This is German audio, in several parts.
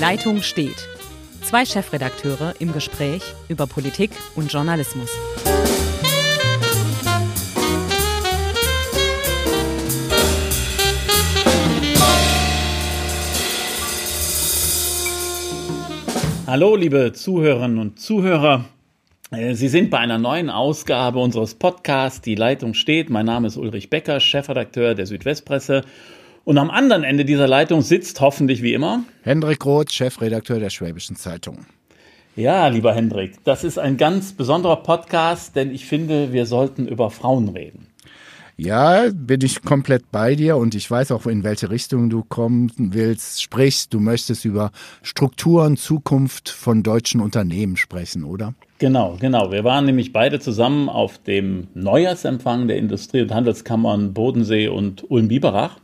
Leitung steht. Zwei Chefredakteure im Gespräch über Politik und Journalismus. Hallo, liebe Zuhörerinnen und Zuhörer. Äh, Sie sind bei einer neuen Ausgabe unseres Podcasts Die Leitung steht. Mein Name ist Ulrich Becker, Chefredakteur der Südwestpresse. Und am anderen Ende dieser Leitung sitzt hoffentlich wie immer Hendrik Roth, Chefredakteur der Schwäbischen Zeitung. Ja, lieber Hendrik, das ist ein ganz besonderer Podcast, denn ich finde, wir sollten über Frauen reden. Ja, bin ich komplett bei dir und ich weiß auch, in welche Richtung du kommen willst. Sprich, du möchtest über Strukturen, Zukunft von deutschen Unternehmen sprechen, oder? Genau, genau. Wir waren nämlich beide zusammen auf dem Neujahrsempfang der Industrie- und Handelskammern Bodensee und Ulm-Biberach.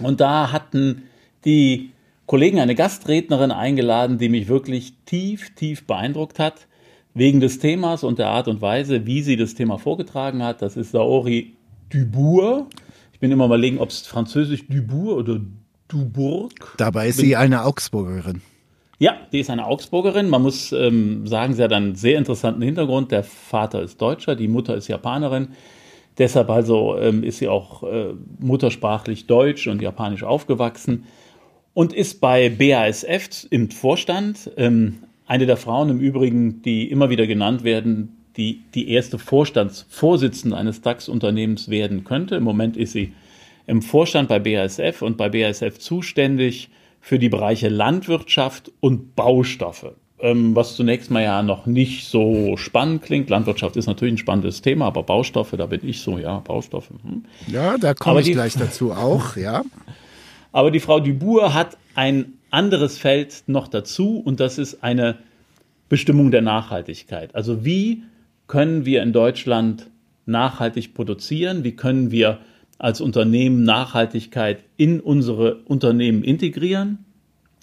Und da hatten die Kollegen eine Gastrednerin eingeladen, die mich wirklich tief, tief beeindruckt hat. Wegen des Themas und der Art und Weise, wie sie das Thema vorgetragen hat. Das ist Saori Dubourg. Ich bin immer überlegen, ob es französisch Dubourg oder Dubourg. Dabei ist bin, sie eine Augsburgerin. Ja, die ist eine Augsburgerin. Man muss ähm, sagen, sie hat einen sehr interessanten Hintergrund. Der Vater ist Deutscher, die Mutter ist Japanerin. Deshalb also ähm, ist sie auch äh, muttersprachlich Deutsch und Japanisch aufgewachsen und ist bei BASF im Vorstand. Ähm, eine der Frauen im Übrigen, die immer wieder genannt werden, die die erste Vorstandsvorsitzende eines DAX-Unternehmens werden könnte. Im Moment ist sie im Vorstand bei BASF und bei BASF zuständig für die Bereiche Landwirtschaft und Baustoffe. Ähm, was zunächst mal ja noch nicht so spannend klingt. Landwirtschaft ist natürlich ein spannendes Thema, aber Baustoffe, da bin ich so, ja, Baustoffe. Hm. Ja, da komme ich gleich dazu auch, ja. Aber die Frau Dubourg hat ein anderes Feld noch dazu und das ist eine Bestimmung der Nachhaltigkeit. Also wie können wir in Deutschland nachhaltig produzieren? Wie können wir als Unternehmen Nachhaltigkeit in unsere Unternehmen integrieren?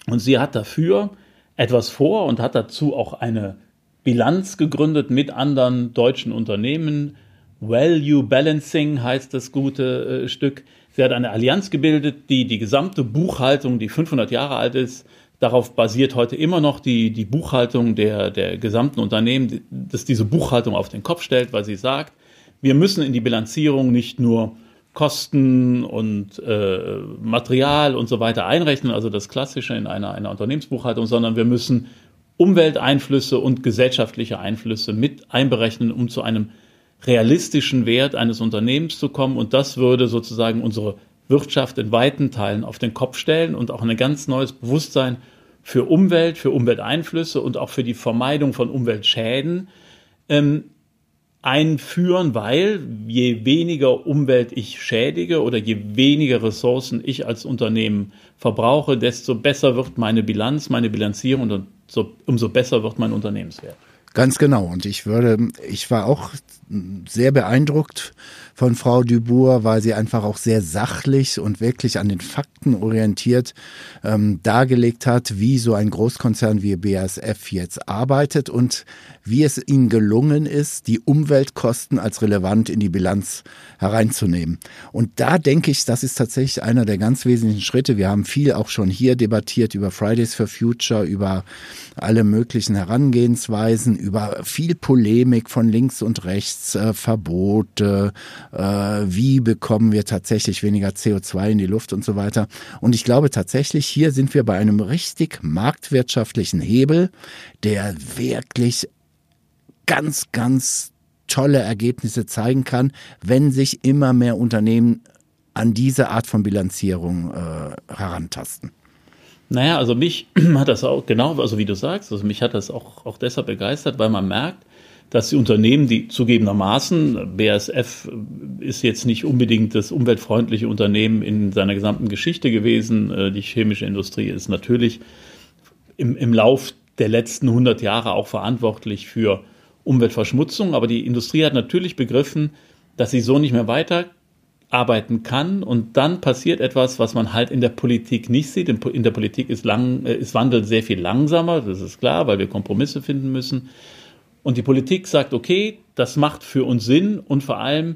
Und sie hat dafür etwas vor und hat dazu auch eine Bilanz gegründet mit anderen deutschen Unternehmen. Value Balancing heißt das gute äh, Stück. Sie hat eine Allianz gebildet, die die gesamte Buchhaltung, die 500 Jahre alt ist, darauf basiert heute immer noch die, die Buchhaltung der, der gesamten Unternehmen, dass diese Buchhaltung auf den Kopf stellt, weil sie sagt, wir müssen in die Bilanzierung nicht nur Kosten und äh, Material und so weiter einrechnen, also das Klassische in einer, einer Unternehmensbuchhaltung, sondern wir müssen Umwelteinflüsse und gesellschaftliche Einflüsse mit einberechnen, um zu einem realistischen Wert eines Unternehmens zu kommen. Und das würde sozusagen unsere Wirtschaft in weiten Teilen auf den Kopf stellen und auch ein ganz neues Bewusstsein für Umwelt, für Umwelteinflüsse und auch für die Vermeidung von Umweltschäden ähm, einführen, weil je weniger Umwelt ich schädige oder je weniger Ressourcen ich als Unternehmen verbrauche, desto besser wird meine Bilanz, meine Bilanzierung und so, umso besser wird mein Unternehmenswert. Ganz genau. Und ich würde, ich war auch sehr beeindruckt von Frau Dubourg, weil sie einfach auch sehr sachlich und wirklich an den Fakten orientiert ähm, dargelegt hat, wie so ein Großkonzern wie BASF jetzt arbeitet und wie es ihnen gelungen ist, die Umweltkosten als relevant in die Bilanz hereinzunehmen. Und da denke ich, das ist tatsächlich einer der ganz wesentlichen Schritte. Wir haben viel auch schon hier debattiert über Fridays for Future, über alle möglichen Herangehensweisen, über viel Polemik von links und rechts, äh, Verbote, äh, wie bekommen wir tatsächlich weniger CO2 in die Luft und so weiter. Und ich glaube tatsächlich, hier sind wir bei einem richtig marktwirtschaftlichen Hebel, der wirklich ganz, ganz tolle Ergebnisse zeigen kann, wenn sich immer mehr Unternehmen an diese Art von Bilanzierung äh, herantasten. Naja, also mich hat das auch, genau, also wie du sagst, also mich hat das auch, auch deshalb begeistert, weil man merkt, dass die Unternehmen, die zugegebenermaßen, BASF ist jetzt nicht unbedingt das umweltfreundliche Unternehmen in seiner gesamten Geschichte gewesen. Äh, die chemische Industrie ist natürlich im, im Lauf der letzten 100 Jahre auch verantwortlich für Umweltverschmutzung. Aber die Industrie hat natürlich begriffen, dass sie so nicht mehr weiterarbeiten kann. Und dann passiert etwas, was man halt in der Politik nicht sieht. In der Politik ist, lang, äh, ist Wandel sehr viel langsamer, das ist klar, weil wir Kompromisse finden müssen. Und die Politik sagt, okay, das macht für uns Sinn und vor allem,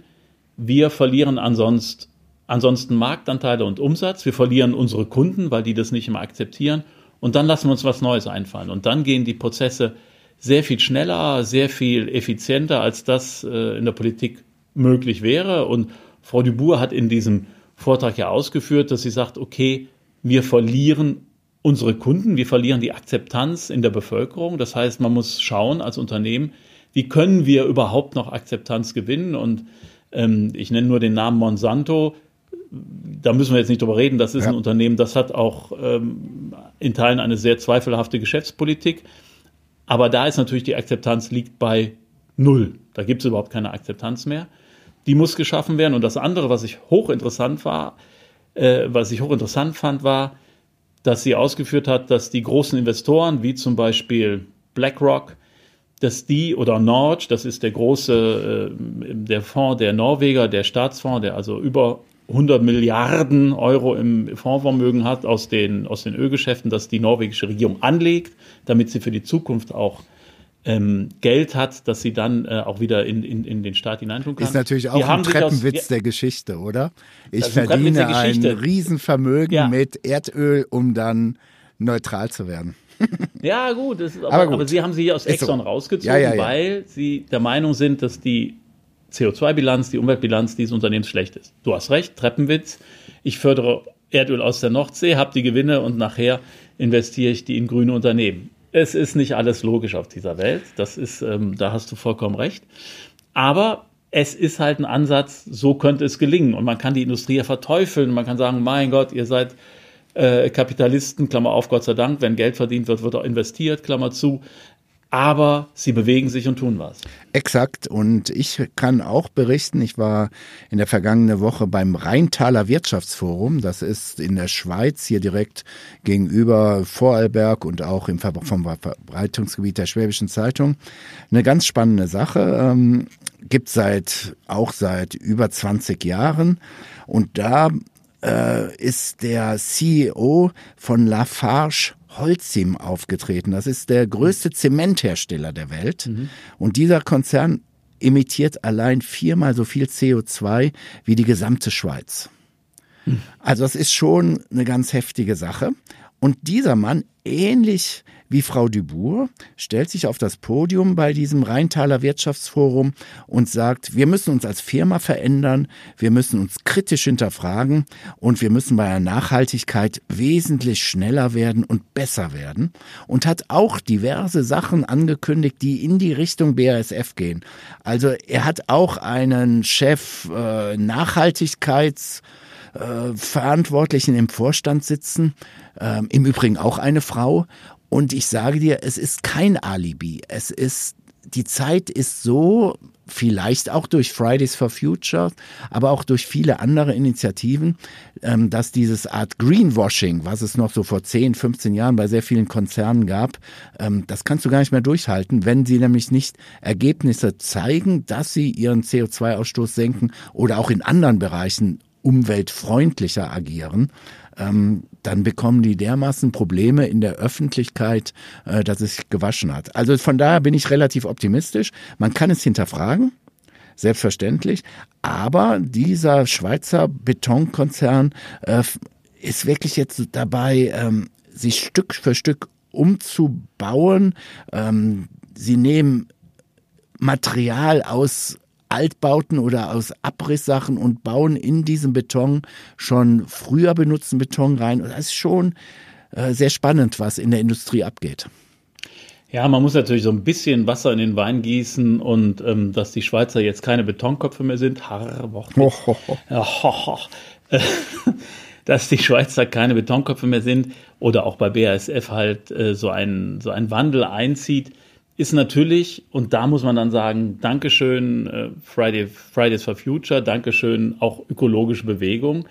wir verlieren ansonsten, ansonsten Marktanteile und Umsatz. Wir verlieren unsere Kunden, weil die das nicht mehr akzeptieren. und dann lassen wir uns was Neues einfallen. Und dann gehen die Prozesse sehr viel schneller, sehr viel effizienter, als das äh, in der Politik möglich wäre. Und Frau Dubourg hat in diesem Vortrag ja ausgeführt, dass sie sagt, okay, wir verlieren unsere Kunden, wir verlieren die Akzeptanz in der Bevölkerung. Das heißt, man muss schauen als Unternehmen, wie können wir überhaupt noch Akzeptanz gewinnen? Und ähm, ich nenne nur den Namen Monsanto. Da müssen wir jetzt nicht drüber reden. Das ist ja. ein Unternehmen, das hat auch ähm, in Teilen eine sehr zweifelhafte Geschäftspolitik. Aber da ist natürlich die Akzeptanz liegt bei null. Da gibt es überhaupt keine Akzeptanz mehr. Die muss geschaffen werden. Und das andere, was ich hochinteressant war, äh, was ich hochinteressant fand, war, dass sie ausgeführt hat, dass die großen Investoren, wie zum Beispiel BlackRock, dass die oder Norge, das ist der große, äh, der Fonds der Norweger, der Staatsfonds, der also über 100 Milliarden Euro im Fondsvermögen hat aus den, aus den Ölgeschäften, dass die norwegische Regierung anlegt, damit sie für die Zukunft auch ähm, Geld hat, dass sie dann äh, auch wieder in, in, in den Staat hineintun kann. Ist natürlich auch ein Treppenwitz aus, der Geschichte, oder? Ich verdiene ein, ein Riesenvermögen ja. mit Erdöl, um dann neutral zu werden. ja, gut, ist, aber, aber, gut. aber, Sie haben sie hier aus Exxon so. rausgezogen, ja, ja, weil Sie der Meinung sind, dass die CO2-Bilanz, die Umweltbilanz dieses Unternehmens schlecht ist. Du hast recht, Treppenwitz. Ich fördere Erdöl aus der Nordsee, habe die Gewinne und nachher investiere ich die in grüne Unternehmen. Es ist nicht alles logisch auf dieser Welt. Das ist, ähm, da hast du vollkommen recht. Aber es ist halt ein Ansatz, so könnte es gelingen. Und man kann die Industrie ja verteufeln. Man kann sagen, mein Gott, ihr seid äh, Kapitalisten, Klammer auf, Gott sei Dank, wenn Geld verdient wird, wird auch investiert, Klammer zu aber sie bewegen sich und tun was. Exakt. Und ich kann auch berichten, ich war in der vergangenen Woche beim Rheintaler Wirtschaftsforum. Das ist in der Schweiz hier direkt gegenüber Vorarlberg und auch im Ver vom Verbreitungsgebiet der Schwäbischen Zeitung. Eine ganz spannende Sache. Ähm, gibt seit, auch seit über 20 Jahren. Und da äh, ist der CEO von Lafarge Holcim aufgetreten. Das ist der größte Zementhersteller der Welt. Mhm. Und dieser Konzern emittiert allein viermal so viel CO2 wie die gesamte Schweiz. Mhm. Also das ist schon eine ganz heftige Sache. Und dieser Mann, ähnlich wie Frau Dubourg, stellt sich auf das Podium bei diesem Rheintaler Wirtschaftsforum und sagt, wir müssen uns als Firma verändern, wir müssen uns kritisch hinterfragen und wir müssen bei der Nachhaltigkeit wesentlich schneller werden und besser werden und hat auch diverse Sachen angekündigt, die in die Richtung BASF gehen. Also er hat auch einen Chef äh, Nachhaltigkeits äh, Verantwortlichen im Vorstand sitzen, ähm, im Übrigen auch eine Frau. Und ich sage dir, es ist kein Alibi. Es ist, die Zeit ist so, vielleicht auch durch Fridays for Future, aber auch durch viele andere Initiativen, ähm, dass dieses Art Greenwashing, was es noch so vor 10, 15 Jahren bei sehr vielen Konzernen gab, ähm, das kannst du gar nicht mehr durchhalten, wenn sie nämlich nicht Ergebnisse zeigen, dass sie ihren CO2-Ausstoß senken oder auch in anderen Bereichen umweltfreundlicher agieren, ähm, dann bekommen die dermaßen Probleme in der Öffentlichkeit, äh, dass es gewaschen hat. Also von daher bin ich relativ optimistisch. Man kann es hinterfragen, selbstverständlich, aber dieser Schweizer Betonkonzern äh, ist wirklich jetzt dabei, ähm, sich Stück für Stück umzubauen. Ähm, sie nehmen Material aus Altbauten oder aus Abrisssachen und bauen in diesen Beton schon früher benutzten Beton rein. Und das ist schon äh, sehr spannend, was in der Industrie abgeht. Ja, man muss natürlich so ein bisschen Wasser in den Wein gießen und ähm, dass die Schweizer jetzt keine Betonköpfe mehr sind. Harr, oh, oh, oh. Ja, ho, dass die Schweizer keine Betonköpfe mehr sind oder auch bei BASF halt äh, so, ein, so ein Wandel einzieht ist natürlich, und da muss man dann sagen, Dankeschön äh, Friday, Fridays for Future, Dankeschön auch ökologische Bewegung,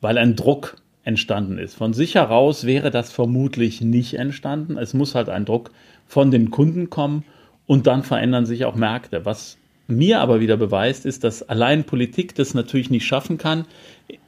weil ein Druck entstanden ist. Von sich heraus wäre das vermutlich nicht entstanden. Es muss halt ein Druck von den Kunden kommen und dann verändern sich auch Märkte. Was mir aber wieder beweist, ist, dass allein Politik das natürlich nicht schaffen kann.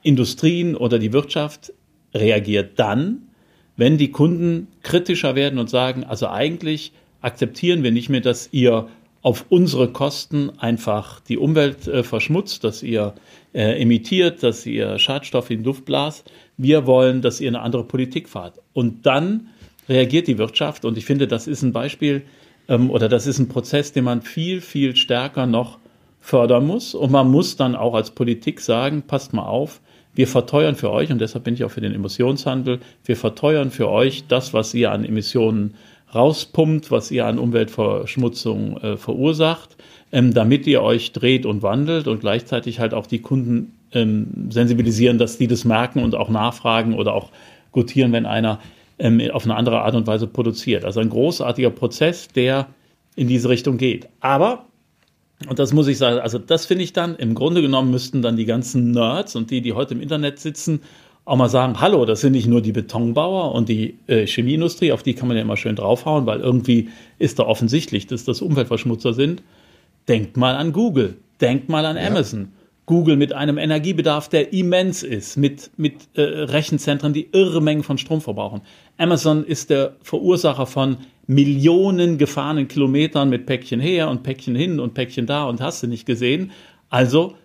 Industrien oder die Wirtschaft reagiert dann, wenn die Kunden kritischer werden und sagen, also eigentlich akzeptieren wir nicht mehr, dass ihr auf unsere Kosten einfach die Umwelt äh, verschmutzt, dass ihr äh, emittiert, dass ihr Schadstoffe in Luft blast. Wir wollen, dass ihr eine andere Politik fahrt. Und dann reagiert die Wirtschaft. Und ich finde, das ist ein Beispiel ähm, oder das ist ein Prozess, den man viel, viel stärker noch fördern muss. Und man muss dann auch als Politik sagen, passt mal auf, wir verteuern für euch, und deshalb bin ich auch für den Emissionshandel, wir verteuern für euch das, was ihr an Emissionen rauspumpt, was ihr an Umweltverschmutzung äh, verursacht, ähm, damit ihr euch dreht und wandelt und gleichzeitig halt auch die Kunden ähm, sensibilisieren, dass die das merken und auch nachfragen oder auch gutieren, wenn einer ähm, auf eine andere Art und Weise produziert. Also ein großartiger Prozess, der in diese Richtung geht. Aber, und das muss ich sagen, also das finde ich dann, im Grunde genommen müssten dann die ganzen Nerds und die, die heute im Internet sitzen, auch mal sagen, hallo, das sind nicht nur die Betonbauer und die äh, Chemieindustrie, auf die kann man ja immer schön draufhauen, weil irgendwie ist da offensichtlich, dass das Umweltverschmutzer sind. Denkt mal an Google, denkt mal an ja. Amazon. Google mit einem Energiebedarf, der immens ist, mit, mit äh, Rechenzentren, die irre Mengen von Strom verbrauchen. Amazon ist der Verursacher von Millionen gefahrenen Kilometern mit Päckchen her und Päckchen hin und Päckchen da und hast du nicht gesehen. Also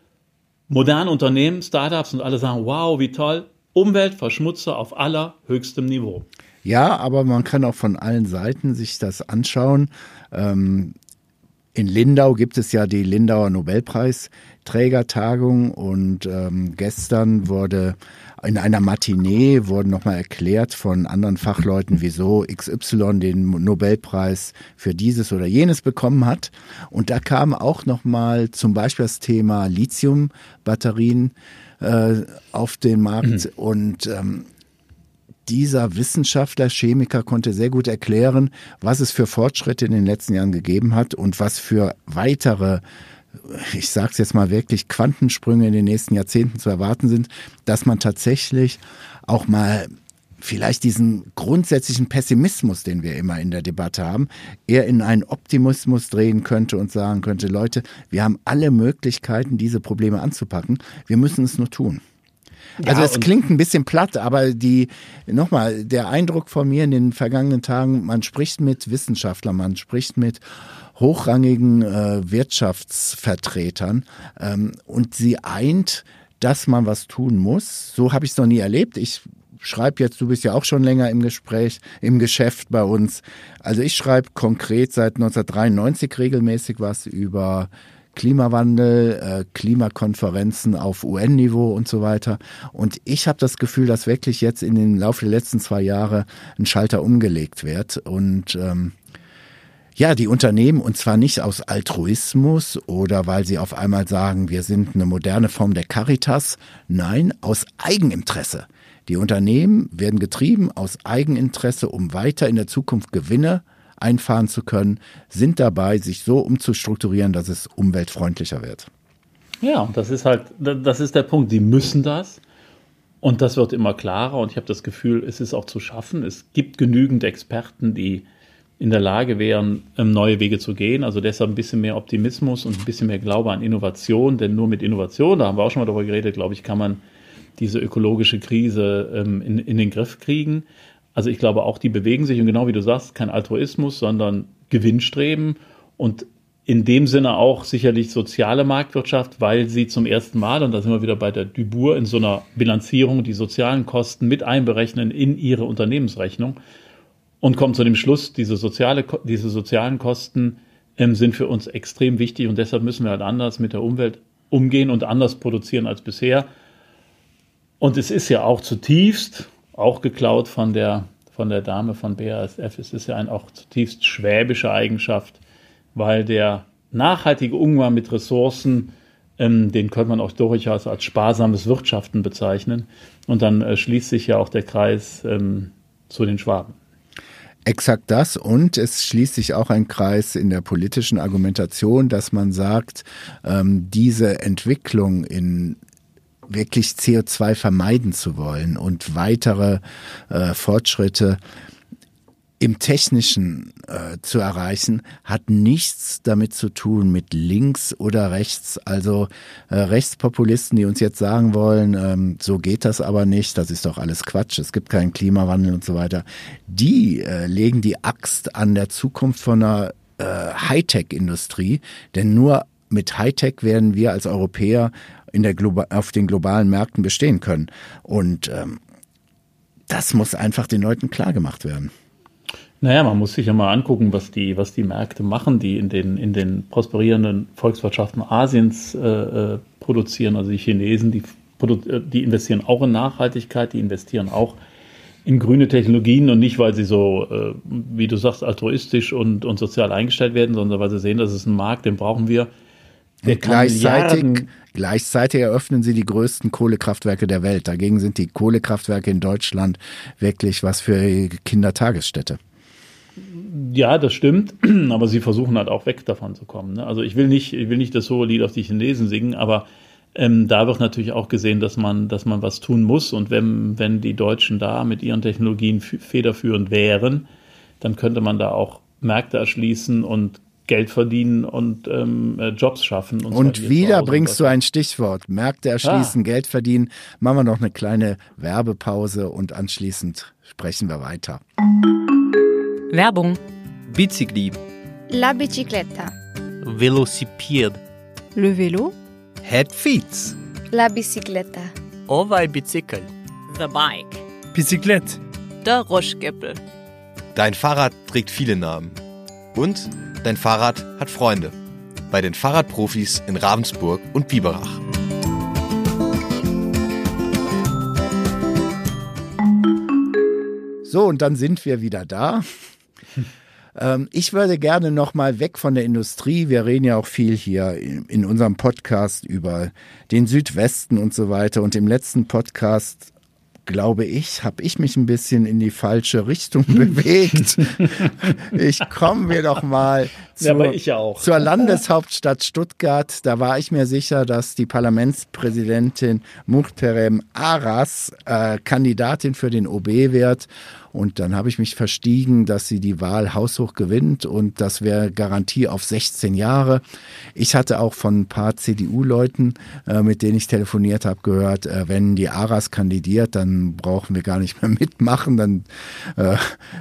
moderne Unternehmen, Startups und alle sagen, wow, wie toll, Umweltverschmutzer auf allerhöchstem Niveau. Ja, aber man kann auch von allen Seiten sich das anschauen. Ähm, in Lindau gibt es ja die Lindauer Nobelpreisträgertagung und ähm, gestern wurde in einer Matinee wurden nochmal erklärt von anderen Fachleuten, wieso XY den Nobelpreis für dieses oder jenes bekommen hat. Und da kam auch nochmal zum Beispiel das Thema Lithium-Batterien äh, auf den Markt mhm. und ähm, dieser Wissenschaftler, Chemiker konnte sehr gut erklären, was es für Fortschritte in den letzten Jahren gegeben hat und was für weitere ich sage es jetzt mal wirklich, Quantensprünge in den nächsten Jahrzehnten zu erwarten sind, dass man tatsächlich auch mal vielleicht diesen grundsätzlichen Pessimismus, den wir immer in der Debatte haben, eher in einen Optimismus drehen könnte und sagen könnte, Leute, wir haben alle Möglichkeiten, diese Probleme anzupacken, wir müssen es nur tun. Also ja, es klingt ein bisschen platt, aber die nochmal der Eindruck von mir in den vergangenen Tagen, man spricht mit Wissenschaftlern, man spricht mit hochrangigen äh, Wirtschaftsvertretern ähm, und sie eint, dass man was tun muss. So habe ich es noch nie erlebt. Ich schreibe jetzt, du bist ja auch schon länger im Gespräch, im Geschäft bei uns. Also ich schreibe konkret seit 1993 regelmäßig was über Klimawandel, äh, Klimakonferenzen auf UN-Niveau und so weiter. Und ich habe das Gefühl, dass wirklich jetzt in den Laufe der letzten zwei Jahre ein Schalter umgelegt wird und ähm, ja, die Unternehmen, und zwar nicht aus Altruismus oder weil sie auf einmal sagen, wir sind eine moderne Form der Caritas, nein, aus Eigeninteresse. Die Unternehmen werden getrieben aus Eigeninteresse, um weiter in der Zukunft Gewinne einfahren zu können, sind dabei, sich so umzustrukturieren, dass es umweltfreundlicher wird. Ja, das ist halt, das ist der Punkt. Die müssen das. Und das wird immer klarer. Und ich habe das Gefühl, es ist auch zu schaffen. Es gibt genügend Experten, die in der Lage wären, ähm, neue Wege zu gehen. Also deshalb ein bisschen mehr Optimismus und ein bisschen mehr Glaube an Innovation. Denn nur mit Innovation, da haben wir auch schon mal darüber geredet, glaube ich, kann man diese ökologische Krise ähm, in, in den Griff kriegen. Also ich glaube auch, die bewegen sich und genau wie du sagst, kein Altruismus, sondern Gewinnstreben und in dem Sinne auch sicherlich soziale Marktwirtschaft, weil sie zum ersten Mal, und da sind wir wieder bei der Dubour, in so einer Bilanzierung die sozialen Kosten mit einberechnen in ihre Unternehmensrechnung und kommen zu dem Schluss, diese, soziale, diese sozialen Kosten ähm, sind für uns extrem wichtig und deshalb müssen wir halt anders mit der Umwelt umgehen und anders produzieren als bisher. Und es ist ja auch zutiefst, auch geklaut von der, von der Dame von BASF. Es ist ja eine auch zutiefst schwäbische Eigenschaft, weil der nachhaltige Umgang mit Ressourcen, ähm, den könnte man auch durchaus als sparsames Wirtschaften bezeichnen. Und dann äh, schließt sich ja auch der Kreis ähm, zu den Schwaben. Exakt das und es schließt sich auch ein Kreis in der politischen Argumentation, dass man sagt, ähm, diese Entwicklung in wirklich CO2 vermeiden zu wollen und weitere äh, Fortschritte im Technischen äh, zu erreichen, hat nichts damit zu tun mit links oder rechts. Also äh, Rechtspopulisten, die uns jetzt sagen wollen, ähm, so geht das aber nicht, das ist doch alles Quatsch, es gibt keinen Klimawandel und so weiter, die äh, legen die Axt an der Zukunft von einer äh, Hightech-Industrie, denn nur mit Hightech werden wir als Europäer in der auf den globalen Märkten bestehen können. Und ähm, das muss einfach den Leuten klar gemacht werden. Naja, man muss sich ja mal angucken, was die, was die Märkte machen, die in den, in den prosperierenden Volkswirtschaften Asiens äh, äh produzieren. Also die Chinesen, die, äh, die investieren auch in Nachhaltigkeit, die investieren auch in grüne Technologien und nicht, weil sie so, äh, wie du sagst, altruistisch und, und sozial eingestellt werden, sondern weil sie sehen, das ist ein Markt, den brauchen wir. Und gleichzeitig, gleichzeitig eröffnen sie die größten Kohlekraftwerke der Welt. Dagegen sind die Kohlekraftwerke in Deutschland wirklich was für Kindertagesstätte. Ja, das stimmt, aber sie versuchen halt auch weg davon zu kommen. Ne? Also ich will nicht, ich will nicht das hohe Lied auf die Chinesen singen, aber ähm, da wird natürlich auch gesehen, dass man, dass man was tun muss. Und wenn, wenn die Deutschen da mit ihren Technologien federführend wären, dann könnte man da auch Märkte erschließen und Geld verdienen und ähm, äh, Jobs schaffen. Und, und wieder bringst du ein Stichwort. Märkte erschließen, ah. Geld verdienen. Machen wir noch eine kleine Werbepause und anschließend sprechen wir weiter. Werbung. Bicicli. La bicicletta. Velocipede. Le vélo. Head feet. La bicicletta. Ovaj bicycle. The bike. Bicyclette. Der Roschgeppel. Dein Fahrrad trägt viele Namen. Und dein Fahrrad hat Freunde. Bei den Fahrradprofis in Ravensburg und Biberach. So, und dann sind wir wieder da. Ähm, ich würde gerne noch mal weg von der Industrie. Wir reden ja auch viel hier in unserem Podcast über den Südwesten und so weiter. Und im letzten Podcast glaube ich, habe ich mich ein bisschen in die falsche Richtung bewegt. ich komme mir doch mal zur, ja, zur, Landeshauptstadt Stuttgart. Da war ich mir sicher, dass die Parlamentspräsidentin Muhterem Aras äh, Kandidatin für den OB wird. Und dann habe ich mich verstiegen, dass sie die Wahl haushoch gewinnt und das wäre Garantie auf 16 Jahre. Ich hatte auch von ein paar CDU-Leuten, äh, mit denen ich telefoniert habe, gehört, äh, wenn die Aras kandidiert, dann brauchen wir gar nicht mehr mitmachen, dann äh,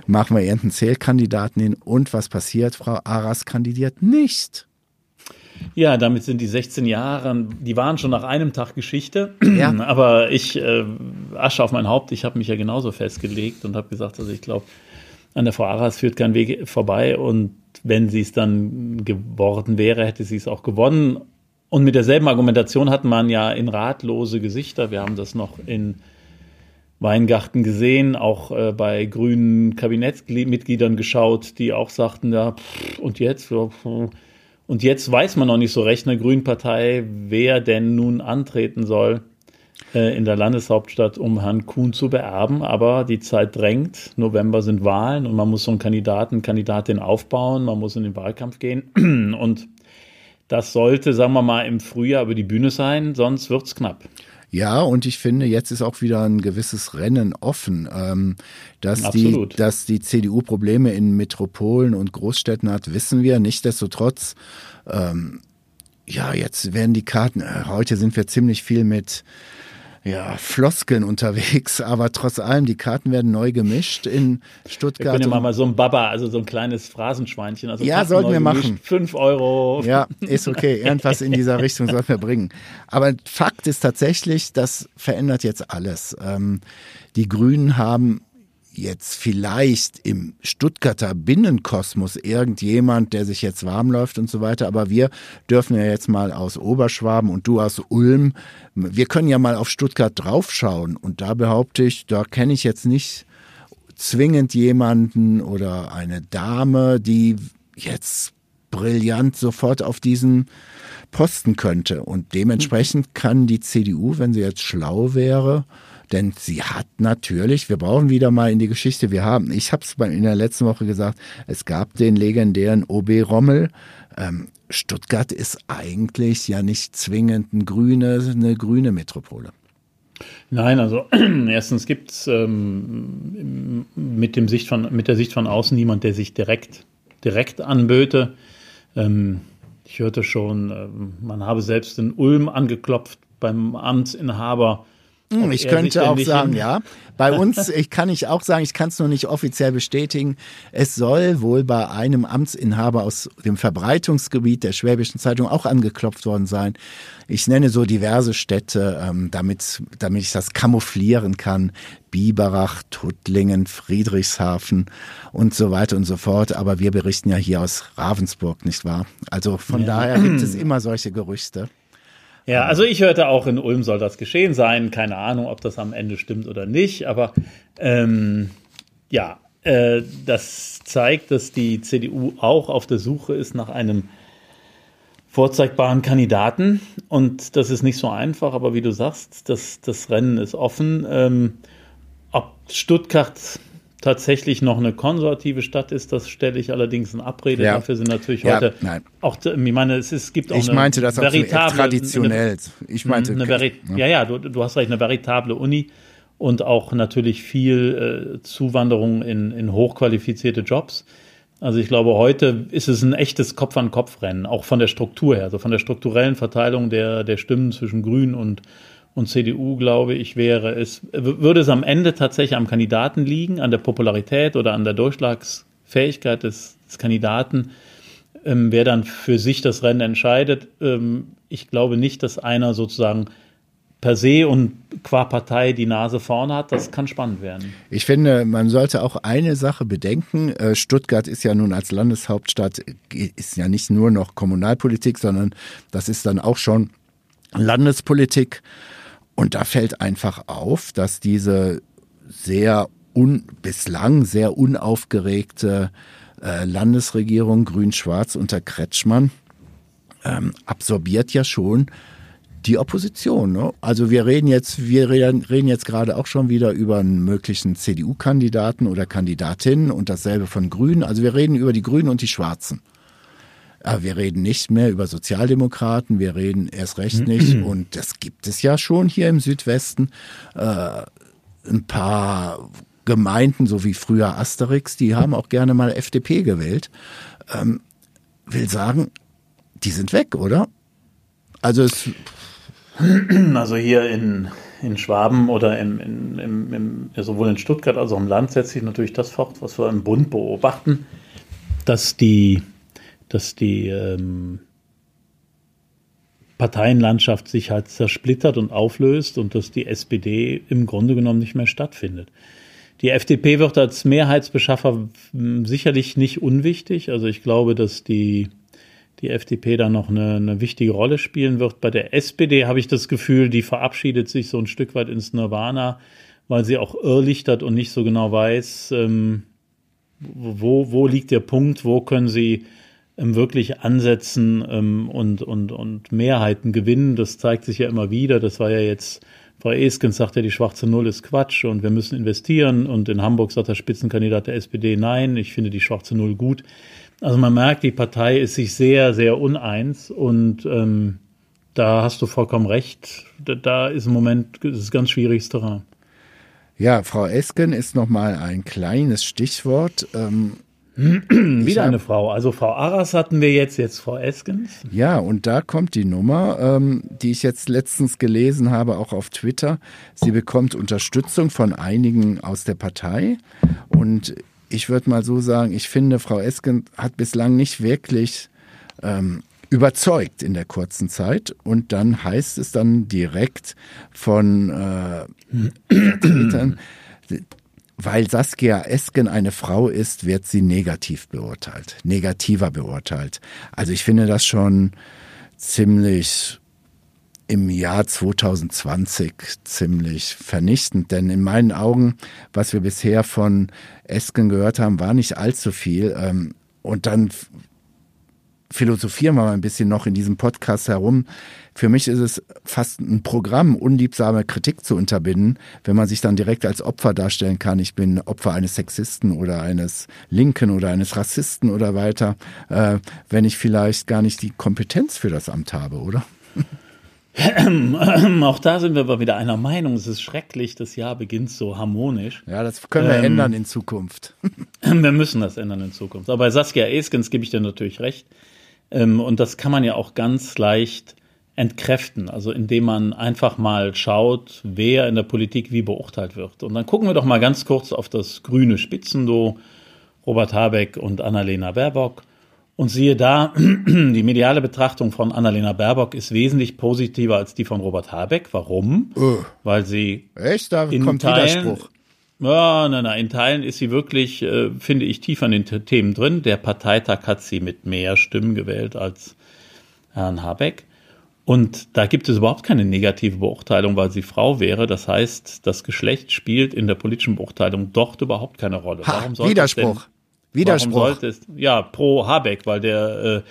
machen wir irgendeinen Zählkandidaten hin. Und was passiert? Frau Aras kandidiert nicht. Ja, damit sind die 16 Jahre, die waren schon nach einem Tag Geschichte. Ja. Aber ich, äh, Asche auf mein Haupt, ich habe mich ja genauso festgelegt und habe gesagt, also ich glaube, an der Frau Aras führt kein Weg vorbei. Und wenn sie es dann geworden wäre, hätte sie es auch gewonnen. Und mit derselben Argumentation hat man ja in ratlose Gesichter, wir haben das noch in Weingarten gesehen, auch äh, bei grünen Kabinettsmitgliedern geschaut, die auch sagten, ja, pff, und jetzt? Pff, und jetzt weiß man noch nicht so recht in der Grünen Partei, wer denn nun antreten soll äh, in der Landeshauptstadt, um Herrn Kuhn zu beerben. Aber die Zeit drängt. November sind Wahlen und man muss so einen Kandidaten, Kandidatin aufbauen. Man muss in den Wahlkampf gehen. Und das sollte, sagen wir mal, im Frühjahr über die Bühne sein, sonst wird's knapp. Ja, und ich finde, jetzt ist auch wieder ein gewisses Rennen offen, ähm, dass, die, dass die CDU Probleme in Metropolen und Großstädten hat, wissen wir. Nichtsdestotrotz, ähm, ja, jetzt werden die Karten, äh, heute sind wir ziemlich viel mit ja, Floskeln unterwegs, aber trotz allem, die Karten werden neu gemischt in Stuttgart. Wir können ja mal so ein Baba, also so ein kleines Phrasenschweinchen. Also ja, sollten wir machen. Fünf Euro. Ja, ist okay. Irgendwas in dieser Richtung sollten wir bringen. Aber Fakt ist tatsächlich, das verändert jetzt alles. Ähm, die Grünen haben jetzt vielleicht im Stuttgarter Binnenkosmos irgendjemand, der sich jetzt warm läuft und so weiter, aber wir dürfen ja jetzt mal aus Oberschwaben und du aus Ulm, wir können ja mal auf Stuttgart draufschauen und da behaupte ich, da kenne ich jetzt nicht zwingend jemanden oder eine Dame, die jetzt brillant sofort auf diesen Posten könnte. Und dementsprechend kann die CDU, wenn sie jetzt schlau wäre, denn sie hat natürlich, wir brauchen wieder mal in die Geschichte, wir haben, ich habe es in der letzten Woche gesagt, es gab den legendären OB Rommel. Ähm, Stuttgart ist eigentlich ja nicht zwingend ein grüne, eine grüne Metropole. Nein, also erstens gibt es ähm, mit, mit der Sicht von außen niemand, der sich direkt, direkt anböte. Ähm, ich hörte schon, äh, man habe selbst in Ulm angeklopft beim Amtsinhaber Hm, ich könnte auch sagen, ja. Bei uns, ich kann ich auch sagen, ich kann es nur nicht offiziell bestätigen. Es soll wohl bei einem Amtsinhaber aus dem Verbreitungsgebiet der Schwäbischen Zeitung auch angeklopft worden sein. Ich nenne so diverse Städte, ähm, damit, damit ich das kamouflieren kann. Biberach, Tuttlingen, Friedrichshafen und so weiter und so fort. Aber wir berichten ja hier aus Ravensburg, nicht wahr? Also von ja. daher gibt es immer solche Gerüchte. Ja, also ich hörte auch in Ulm soll das geschehen sein. Keine Ahnung, ob das am Ende stimmt oder nicht. Aber ähm, ja, äh, das zeigt, dass die CDU auch auf der Suche ist nach einem vorzeigbaren Kandidaten. Und das ist nicht so einfach, aber wie du sagst, das, das Rennen ist offen. Ähm, ob Stuttgart tatsächlich noch eine konservative Stadt ist, das stelle ich allerdings in Abrede. Ja. Dafür sind natürlich ja, heute nein. auch, ich meine, es, ist, es gibt auch ich eine meinte das veritable, traditionell. Eine, ich meinte, eine, eine ja, ja, du, du hast recht, eine veritable Uni und auch natürlich viel äh, Zuwanderung in, in hochqualifizierte Jobs. Also ich glaube, heute ist es ein echtes Kopf-an-Kopf-Rennen, auch von der Struktur her, also von der strukturellen Verteilung der, der Stimmen zwischen Grün und, und CDU, glaube ich, wäre es, würde es am Ende tatsächlich am Kandidaten liegen, an der Popularität oder an der Durchschlagsfähigkeit des, des Kandidaten, ähm, wer dann für sich das Rennen entscheidet. Ähm, ich glaube nicht, dass einer sozusagen per se und qua Partei die Nase vorne hat, das kann spannend werden. Ich finde, man sollte auch eine Sache bedenken. Äh, Stuttgart ist ja nun als Landeshauptstadt, ist ja nicht nur noch Kommunalpolitik, sondern das ist dann auch schon Landespolitik. Und da fällt einfach auf, dass diese sehr un, bislang sehr unaufgeregte äh, Landesregierung Grün-Schwarz unter Kretschmann ähm, absorbiert ja schon die Opposition. Ne? Also wir reden jetzt, wir reden, reden jetzt gerade auch schon wieder über einen möglichen CDU-Kandidaten oder Kandidatin und dasselbe von Grünen. Also wir reden über die Grünen und die Schwarzen. Aber wir reden nicht mehr über Sozialdemokraten, wir reden erst recht nicht. Und das gibt es ja schon hier im Südwesten. Äh, ein paar Gemeinden, so wie früher Asterix, die haben auch gerne mal FDP gewählt. Ähm, will sagen, die sind weg, oder? Also es. Also hier in, in Schwaben oder im, im, im, im, sowohl in Stuttgart als auch im Land setzt sich natürlich das fort, was wir im Bund beobachten, dass die dass die ähm, Parteienlandschaft sich halt zersplittert und auflöst und dass die SPD im Grunde genommen nicht mehr stattfindet. Die FDP wird als Mehrheitsbeschaffer hm, sicherlich nicht unwichtig. Also ich glaube, dass die, die FDP da noch eine, eine wichtige Rolle spielen wird. Bei der SPD habe ich das Gefühl, die verabschiedet sich so ein Stück weit ins Nirvana, weil sie auch irrlichtert und nicht so genau weiß, ähm, wo, wo liegt der Punkt, wo können sie wirklich ansetzen ähm, und, und, und Mehrheiten gewinnen. Das zeigt sich ja immer wieder. Das war ja jetzt, Frau Eskens sagt ja, die schwarze Null ist Quatsch und wir müssen investieren. Und in Hamburg sagt der Spitzenkandidat der SPD, nein, ich finde die schwarze Null gut. Also man merkt, die Partei ist sich sehr, sehr uneins und ähm, da hast du vollkommen recht. Da, da ist im Moment ist es ganz schwieriges Terrain. Ja, Frau Esken ist nochmal ein kleines Stichwort. Ähm, Wieder eine Frau. Also Frau Arras hatten wir jetzt, jetzt Frau Eskens. Ja, und da kommt die Nummer, ähm, die ich jetzt letztens gelesen habe, auch auf Twitter. Sie bekommt Unterstützung von einigen aus der Partei. Und ich würde mal so sagen, ich finde, Frau Esken hat bislang nicht wirklich ähm, überzeugt in der kurzen Zeit. Und dann heißt es dann direkt von äh, Vertretern, weil Saskia Esken eine Frau ist, wird sie negativ beurteilt, negativer beurteilt. Also ich finde das schon ziemlich im Jahr 2020 ziemlich vernichtend, denn in meinen Augen, was wir bisher von Esken gehört haben, war nicht allzu viel. Ähm, und dann philosophieren wir mal ein bisschen noch in diesem Podcast herum. Für mich ist es fast ein Programm, unliebsame Kritik zu unterbinden, wenn man sich dann direkt als Opfer darstellen kann. Ich bin Opfer eines Sexisten oder eines Linken oder eines Rassisten oder weiter, äh, wenn ich vielleicht gar nicht die Kompetenz für das Amt habe, oder? Auch da sind wir aber wieder einer Meinung. Es ist schrecklich, das Jahr beginnt so harmonisch. Ja, das können wir ähm, ändern in Zukunft. wir müssen das ändern in Zukunft. Aber bei Saskia Eskens gebe ich dir natürlich recht. Ähm, und das kann man ja auch ganz leicht entkräften, also indem man einfach mal schaut, wer in der Politik wie beurteilt wird. Und dann gucken wir doch mal ganz kurz auf das grüne Spitzenduo, Robert Habeck und Annalena Baerbock. Und siehe da, die mediale Betrachtung von Annalena Baerbock ist wesentlich positiver als die von Robert Habeck. Warum? Oh. Weil sie Echt? Da in kommt Teilen, Widerspruch. Ja, nein, nein, in Teilen ist sie wirklich, äh, finde ich, tief an den Themen drin. Der Parteitag hat sie mit mehr Stimmen gewählt als Herrn Habeck. Und da gibt es überhaupt keine negative Beurteilung, weil sie Frau wäre. Das heißt, das Geschlecht spielt in der politischen Beurteilung dort überhaupt keine Rolle. Ha, Widerspruch. Denn, Widerspruch. Warum sollte es, ja, pro Habeck, weil der, äh,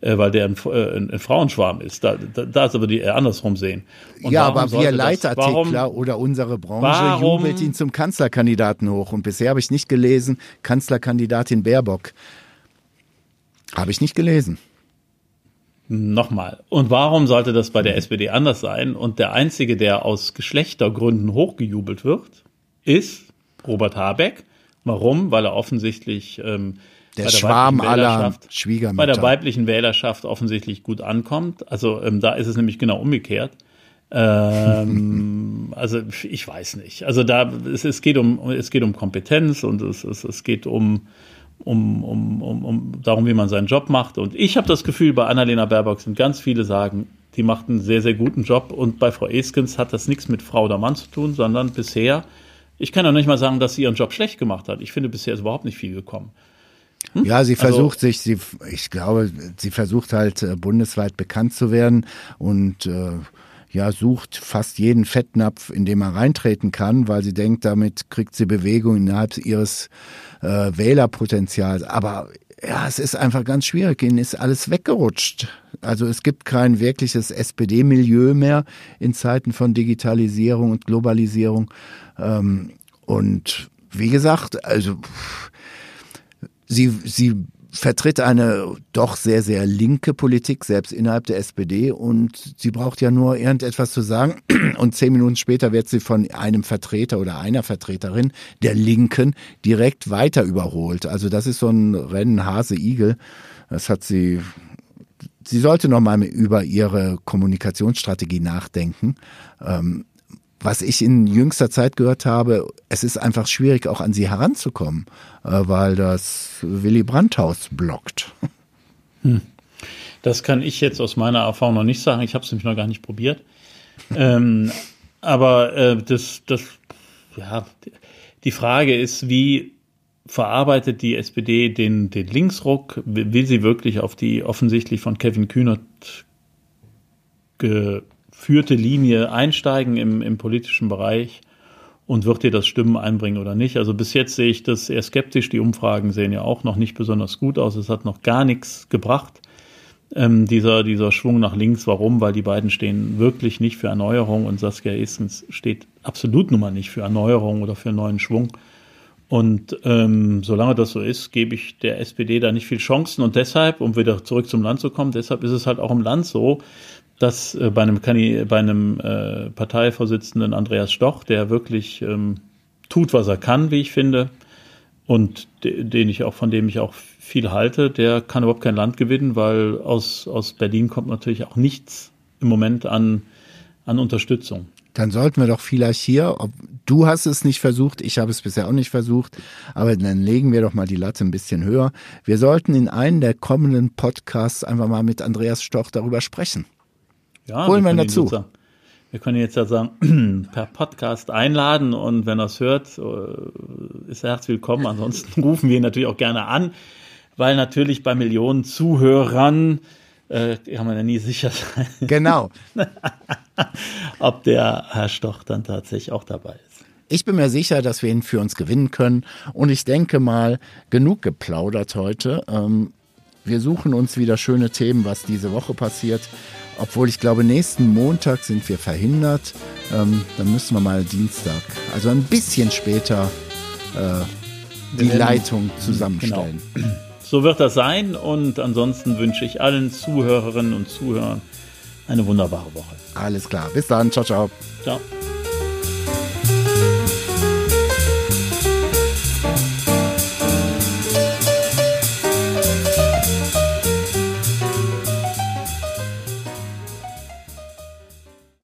äh, weil der ein, äh, ein, ein Frauenschwarm ist. Da, da, da ist aber die eher andersrum sehen. Und ja, aber wir sollte das- Leitartikler warum- oder unsere Branche Warum- jubelt ihn zum Kanzlerkandidaten hoch. Und bisher habe ich nicht gelesen, Kanzlerkandidatin Baerbock. Habe ich nicht gelesen. Nochmal. Und warum sollte das bei der SPD anders sein? Und der Einzige, der aus Geschlechtergründen hochgejubelt wird, ist Robert Habeck. Warum? Weil er offensichtlich ähm, Der bei der Schwarm weiblichen aller Wählerschaft- Schwiegermütter. bei der weiblichen Wählerschaft offensichtlich gut ankommt. Also ähm, da ist es nämlich genau umgekehrt. Ähm, also ich weiß nicht. Also da es, es geht um es geht um Kompetenz und es, es, es geht um um, um, um, um darum, wie man seinen Job macht. Und ich habe das Gefühl, bei Annalena Baerbock sind ganz viele sagen, die macht einen sehr, sehr guten Job. Und bei Frau Eskens hat das nichts mit Frau oder Mann zu tun, sondern bisher, ich kann auch nicht mal sagen, dass sie ihren Job schlecht gemacht hat. Ich finde, bisher ist überhaupt nicht viel gekommen. Ja, sie Also- versucht sich, sie, ich glaube, sie versucht halt äh, bundesweit bekannt zu werden und äh, ja, sucht fast jeden Fettnapf, in den man reintreten kann, weil sie denkt, damit kriegt sie Bewegung innerhalb ihres äh, Wählerpotenzials. Aber ja, es ist einfach ganz schwierig. Ihnen ist alles weggerutscht. Also es gibt kein wirkliches SPD-Milieu mehr in Zeiten von Digitalisierung und Globalisierung. Ähm, und wie gesagt, also sie, sie vertritt eine doch sehr, sehr linke Politik, selbst innerhalb der SPD. Und sie braucht ja nur irgendetwas zu sagen. Und zehn Minuten später wird sie von einem Vertreter oder einer Vertreterin der Linken direkt weiter überholt. Also das ist so ein Rennen Hase-Igel. Das hat sie sie sollte noch mal über ihre Kommunikationsstrategie nachdenken. Ähm, was ich in jüngster Zeit gehört habe, es ist einfach schwierig, auch an sie heranzukommen, äh, weil das Willy Brandt-Haus blockt. Das kann ich jetzt aus meiner Erfahrung noch nicht sagen. Ich habe es nämlich noch gar nicht probiert. ähm, aber äh, das, das, ja, die Frage ist, wie verarbeitet die SPD den, den Linksruck? Will sie wirklich auf die offensichtlich von Kevin Kühnert geführte Linie einsteigen im, im politischen Bereich? Und wird ihr das Stimmen einbringen oder nicht? Also bis jetzt sehe ich das eher skeptisch. Die Umfragen sehen ja auch noch nicht besonders gut aus. Es hat noch gar nichts gebracht ähm, dieser, dieser Schwung nach links. Warum? Weil die beiden stehen wirklich nicht für Erneuerung und Saskia Esens steht absolut nun mal nicht für Erneuerung oder für neuen Schwung. Und ähm, solange das so ist, gebe ich der SPD da nicht viel Chancen. Und deshalb, um wieder zurück zum Land zu kommen, deshalb ist es halt auch im Land so, dass äh, bei einem, Kandi- bei einem äh, Parteivorsitzenden Andreas Stoch, der wirklich ähm, tut, was er kann, wie ich finde, und de, den ich auch, von dem ich auch viel halte, der kann überhaupt kein Land gewinnen, weil aus, aus Berlin kommt natürlich auch nichts im Moment an, an Unterstützung. Dann sollten wir doch vielleicht hier, ob, du hast es nicht versucht, ich habe es bisher auch nicht versucht, aber dann legen wir doch mal die Latte ein bisschen höher. Wir sollten in einem der kommenden Podcasts einfach mal mit Andreas Stoch darüber sprechen. Ja, Holen wir ihn dazu. sozusagen- Wir können ihn jetzt ja sagen, per Podcast einladen und wenn er es hört, äh, ist er herzlich willkommen. Ansonsten rufen wir ihn natürlich auch gerne an, weil natürlich bei Millionen Zuhörern äh, kann man ja nie sicher sein, Genau. ob der Herr Stoch dann tatsächlich auch dabei ist. Ich bin mir sicher, dass wir ihn für uns gewinnen können. Und ich denke mal, genug geplaudert heute. Ähm, wir suchen uns wieder schöne Themen, was diese Woche passiert. Obwohl ich glaube, nächsten Montag sind wir verhindert. Ähm, dann müssen wir mal Dienstag, also ein bisschen später, äh, die Leitung zusammenstellen. So wird das sein und ansonsten wünsche ich allen Zuhörerinnen und Zuhörern eine wunderbare Woche. Alles klar. Bis dann. Ciao, ciao. Ciao.